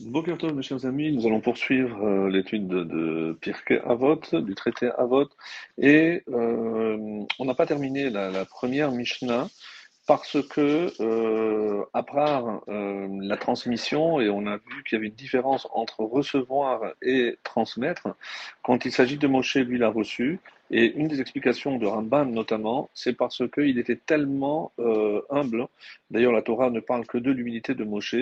Tov, mes chers amis, nous allons poursuivre euh, l'étude de, de Pirkei Avot, du traité Avot, et euh, on n'a pas terminé la, première Mishnah parce que euh, à part euh, la transmission, et on a vu qu'il y avait une différence entre recevoir et transmettre, quand il s'agit de Moshe, lui l'a reçu, et une des explications de Ramban notamment, c'est parce qu'il était tellement euh, humble, d'ailleurs la Torah ne parle que de l'humilité de Moshe,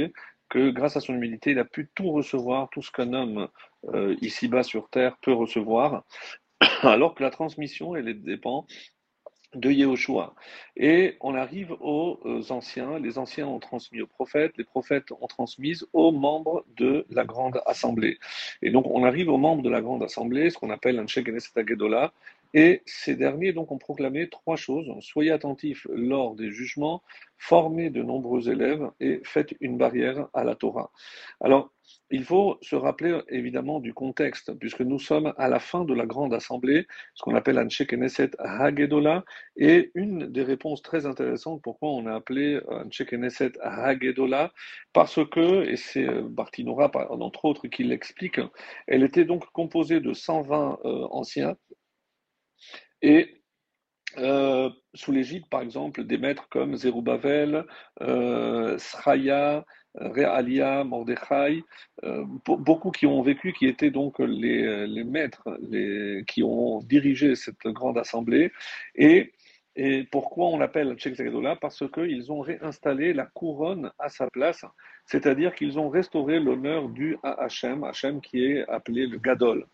que grâce à son humilité, il a pu tout recevoir, tout ce qu'un homme euh, ici-bas sur terre peut recevoir, alors que la transmission, elle dépend de Yehoshua. Et on arrive aux euh, anciens, les anciens ont transmis aux prophètes, les prophètes ont transmis aux membres de la grande assemblée. Et donc on arrive aux membres de la grande assemblée, ce qu'on appelle un Shekeneset Agedola, et ces derniers donc ont proclamé trois choses. Soyez attentifs lors des jugements, formez de nombreux élèves et faites une barrière à la Torah. Alors, il faut se rappeler évidemment du contexte, puisque nous sommes à la fin de la grande assemblée, ce qu'on appelle Anshe Knesset Hagedola, et une des réponses très intéressantes pourquoi on a appelé Anshe Knesset Hagedola, parce que, et c'est euh, Bartinora entre autres qui l'explique, elle était donc composée de 120 euh, anciens et euh, sous l'égide, par exemple, des maîtres comme Zerubbabel, euh, Sraya, Réalia, Mordechai, euh, beaucoup qui ont vécu, qui étaient donc les, maîtres, qui ont dirigé cette grande assemblée. Et, pourquoi on l'appelle Tchekzadola Parce qu'ils ont réinstallé la couronne à sa place, c'est-à-dire qu'ils ont restauré l'honneur dû à Hachem, Hachem qui est appelé le Gadol.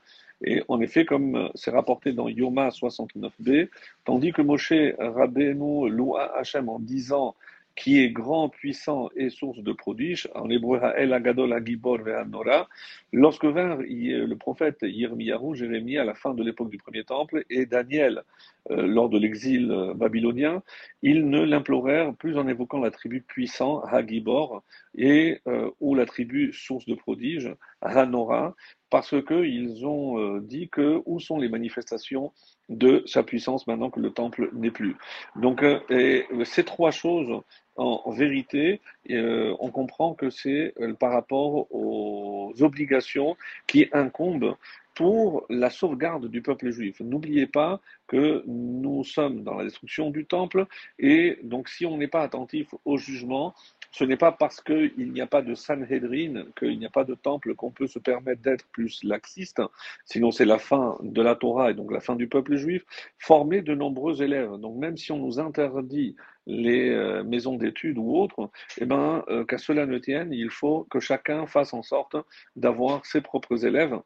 Et en effet, comme c'est rapporté dans Yoma 69b, tandis que Moshe Rabbeinu loua Hachem en disant qui est grand, puissant et source de prodiges, en hébreu El Agadol Agibor Ve'anora, lorsque vint le prophète Yirmiyahu, Jérémie, à la fin de l'époque du premier temple, et Daniel, euh, lors de l'exil euh, babylonien, ils ne l'implorèrent plus en évoquant la tribu puissant, Hagibor, et, euh, ou la tribu source de prodiges, Hanora, parce qu'ils ont euh, dit que où sont les manifestations de sa puissance maintenant que le temple n'est plus. Donc euh, ces trois choses, en, vérité, euh, on comprend que c'est par rapport aux obligations qui incombent pour la sauvegarde du peuple juif. N'oubliez pas que nous sommes dans la destruction du temple et donc si on n'est pas attentif au jugement, ce n'est pas parce qu'il n'y a pas de Sanhedrin, qu'il n'y a pas de temple qu'on peut se permettre d'être plus laxiste, sinon c'est la fin de la Torah et donc la fin du peuple juif, former de nombreux élèves. Donc même si on nous interdit les euh, maisons d'études ou autres, eh ben, euh, qu'à cela ne tienne, il faut que chacun fasse en sorte d'avoir ses propres élèves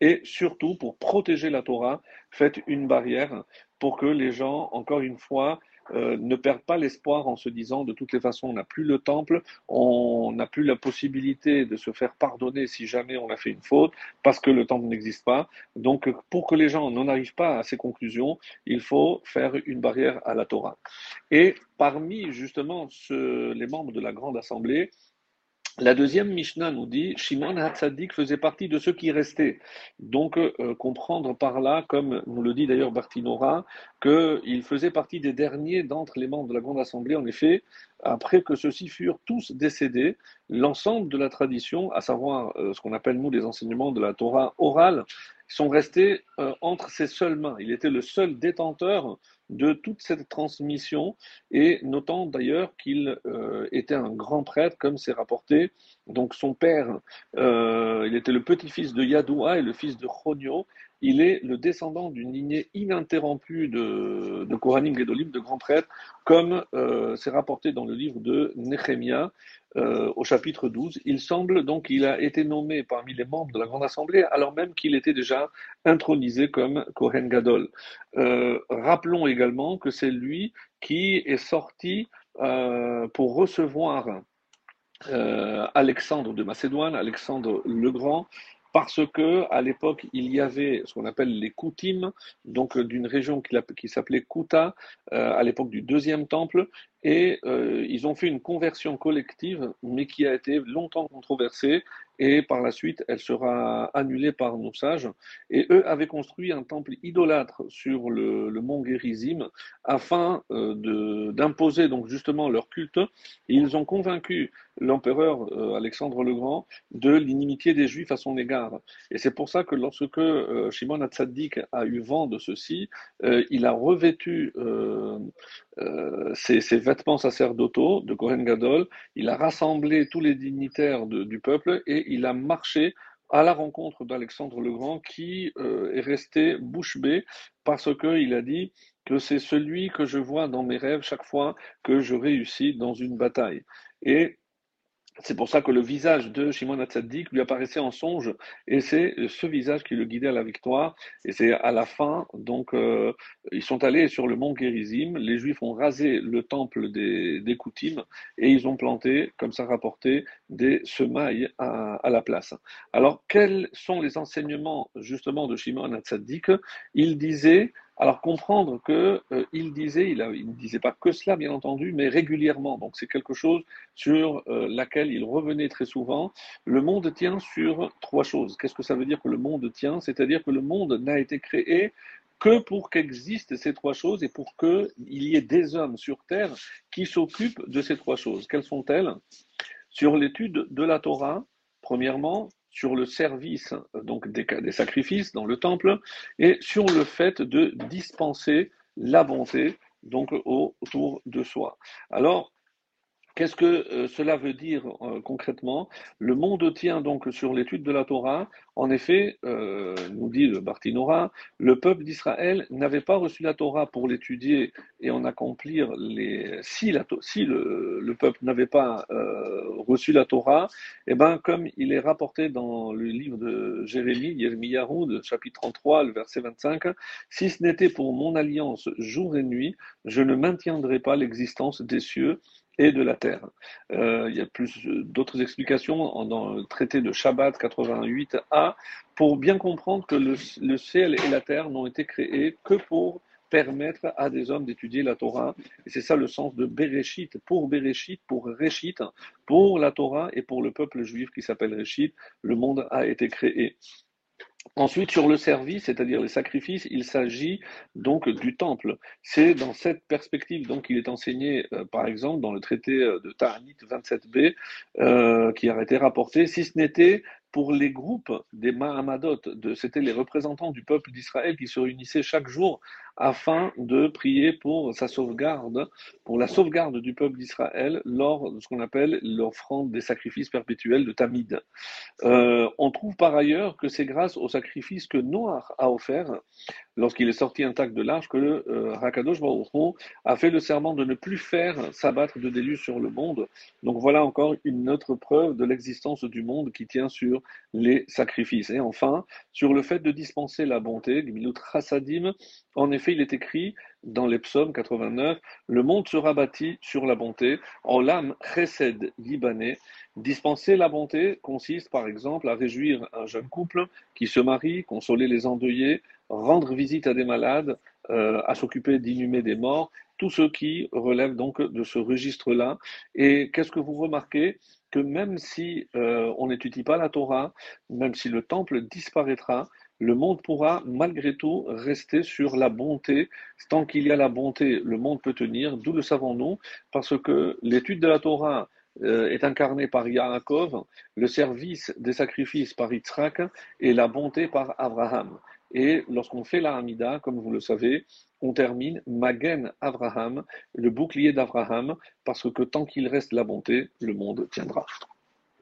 et surtout pour protéger la Torah, faites une barrière pour que les gens, encore une fois, euh, ne perdent pas l'espoir en se disant de toutes les façons on n'a plus le temple, on n'a plus la possibilité de se faire pardonner si jamais on a fait une faute parce que le temple n'existe pas. Donc pour que les gens n'en arrivent pas à ces conclusions, il faut faire une barrière à la Torah. Et parmi justement les membres de la grande assemblée, la deuxième Mishnah nous dit Shimon Hatzadik faisait partie de ceux qui restaient. Donc, euh, comprendre par là, comme nous le dit d'ailleurs Bartinora, qu'il faisait partie des derniers d'entre les membres de la Grande Assemblée. En effet, après que ceux-ci furent tous décédés, l'ensemble de la tradition, à savoir euh, ce qu'on appelle nous les enseignements de la Torah orale, sont restés euh, entre ses seules mains. Il était le seul détenteur de toute cette transmission, et notant d'ailleurs qu'il euh, était un grand prêtre, comme c'est rapporté. Donc son père, euh, il était le petit-fils de Yadoua et le fils de Chonio. Il est le descendant d'une lignée ininterrompue de, de Kohanim de grands prêtres, comme euh, c'est rapporté dans le livre de Nehemiah, euh, au chapitre 12. Il semble donc qu'il a été nommé parmi les membres de la Grande Assemblée alors même qu'il était déjà intronisé comme Kohen Gadol. Euh, rappelons également que c'est lui qui est sorti euh, pour recevoir Alexandre de Macédoine, Alexandre le Grand, parce que à l'époque il y avait ce qu'on appelle les Koutim, donc d'une région qui, s'appelait Kouta à l'époque du deuxième temple, et euh, ils ont fait une conversion collective, mais qui a été longtemps controversée, et par la suite, elle sera annulée par nos sages. Et eux avaient construit un temple idolâtre sur le, mont Gérizim afin euh, d'imposer donc justement leur culte. Ils ont convaincu l'empereur euh, Alexandre le Grand de l'inimitié des Juifs à son égard. Et c'est pour ça que lorsque euh, Shimon Hatzadik a eu vent de ceci, il a revêtu ses, vêtements sacerdotaux de Kohen Gadol, il a rassemblé tous les dignitaires du peuple et il a marché à la rencontre d'Alexandre le Grand qui est resté bouche bée parce qu'il a dit que c'est celui que je vois dans mes rêves chaque fois que je réussis dans une bataille. Et c'est pour ça que le visage de Shimon Hatzadik lui apparaissait en songe, et c'est ce visage qui le guidait à la victoire. Et c'est à la fin, donc, euh, ils sont allés sur le mont Gerizim, les Juifs ont rasé le temple des, des Koutim, et ils ont planté, comme ça rapporté, des semailles à, à, la place. Alors, quels sont les enseignements justement de Shimon Hatzadik Il disait alors comprendre que euh, il disait, il, ne disait pas que cela bien entendu, mais régulièrement. Donc c'est quelque chose sur euh, laquelle il revenait très souvent. Le monde tient sur trois choses. Qu'est-ce que ça veut dire que le monde tient? C'est-à-dire que le monde n'a été créé que pour qu'existent ces trois choses et pour qu'il y ait des hommes sur Terre qui s'occupent de ces trois choses. Quelles sont-elles? Sur l'étude de la Torah, premièrement, sur le service donc des, sacrifices dans le temple et sur le fait de dispenser la bonté donc autour de soi. Alors Qu'est-ce que euh, cela veut dire euh, concrètement? Le monde tient donc sur l'étude de la Torah. En effet, euh, nous dit le Bartinora, le peuple d'Israël n'avait pas reçu la Torah pour l'étudier et en accomplir les. Si, la, si le, peuple n'avait pas reçu la Torah, eh ben, comme il est rapporté dans le livre de Jérémie, Yermiyahu, de chapitre 33, le verset 25, si ce n'était pour mon alliance jour et nuit, je ne maintiendrai pas l'existence des cieux et de la terre. Euh, il y a plus d'autres explications dans le traité de Shabbat 88a pour bien comprendre que le, ciel et la terre n'ont été créés que pour permettre à des hommes d'étudier la Torah. Et c'est ça le sens de Bereshit, pour Bereshit, pour Réchit, pour la Torah et pour le peuple juif qui s'appelle Réchit, le monde a été créé. Ensuite, sur le service, c'est-à-dire les sacrifices, il s'agit donc du temple. C'est dans cette perspective donc qu'il est enseigné, euh, par exemple, dans le traité euh, de Ta'anit 27b, euh, qui a été rapporté, si ce n'était pour les groupes des Mahamadot, c'était les représentants du peuple d'Israël qui se réunissaient chaque jour afin de prier pour sa sauvegarde, pour la sauvegarde du peuple d'Israël lors de ce qu'on appelle l'offrande des sacrifices perpétuels de Tamid. Euh, on trouve par ailleurs que c'est grâce au sacrifice que Noir a offert lorsqu'il est sorti intact de l'arche que le euh, Hakadosh a fait le serment de ne plus faire s'abattre de déluge sur le monde. Donc voilà encore une autre preuve de l'existence du monde qui tient sur les sacrifices. Et enfin, sur le fait de dispenser la bonté, Gmilut Chassadim, en effet, il est écrit dans les psaumes 89, le monde sera bâti sur la bonté, en l'âme chesed libanais. Dispenser la bonté consiste par exemple à réjouir un jeune couple qui se marie, consoler les endeuillés, rendre visite à des malades, euh, à s'occuper d'inhumer des morts, tout ce qui relève donc de ce registre-là. Et qu'est-ce que vous remarquez? Que même si euh, on n'étudie pas la Torah, même si le temple disparaîtra, le monde pourra malgré tout rester sur la bonté. Tant qu'il y a la bonté, le monde peut tenir. D'où le savons-nous? Parce que l'étude de la Torah euh, est incarnée par Yaakov, le service des sacrifices par Yitzhak et la bonté par Abraham. Et lorsqu'on fait la Hamida, comme vous le savez, on termine Magen Abraham, le bouclier d'Abraham, parce que tant qu'il reste la bonté, le monde tiendra.